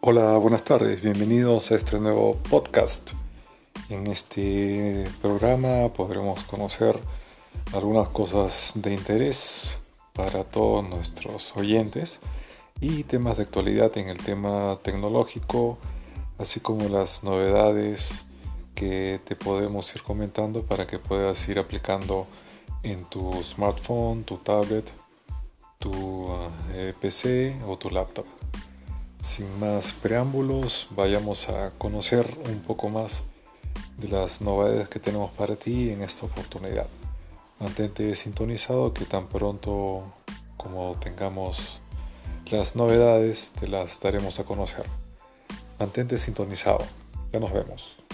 Hola, buenas tardes, bienvenidos a este nuevo podcast. En este programa podremos conocer algunas cosas de interés para todos nuestros oyentes y temas de actualidad en el tema tecnológico, así como las novedades que te podemos ir comentando para que puedas ir aplicando en tu smartphone, tu tablet, tu eh, PC o tu laptop. Sin más preámbulos, vayamos a conocer un poco más de las novedades que tenemos para ti en esta oportunidad. Mantente sintonizado que tan pronto como tengamos las novedades te las daremos a conocer. Mantente sintonizado. Ya nos vemos.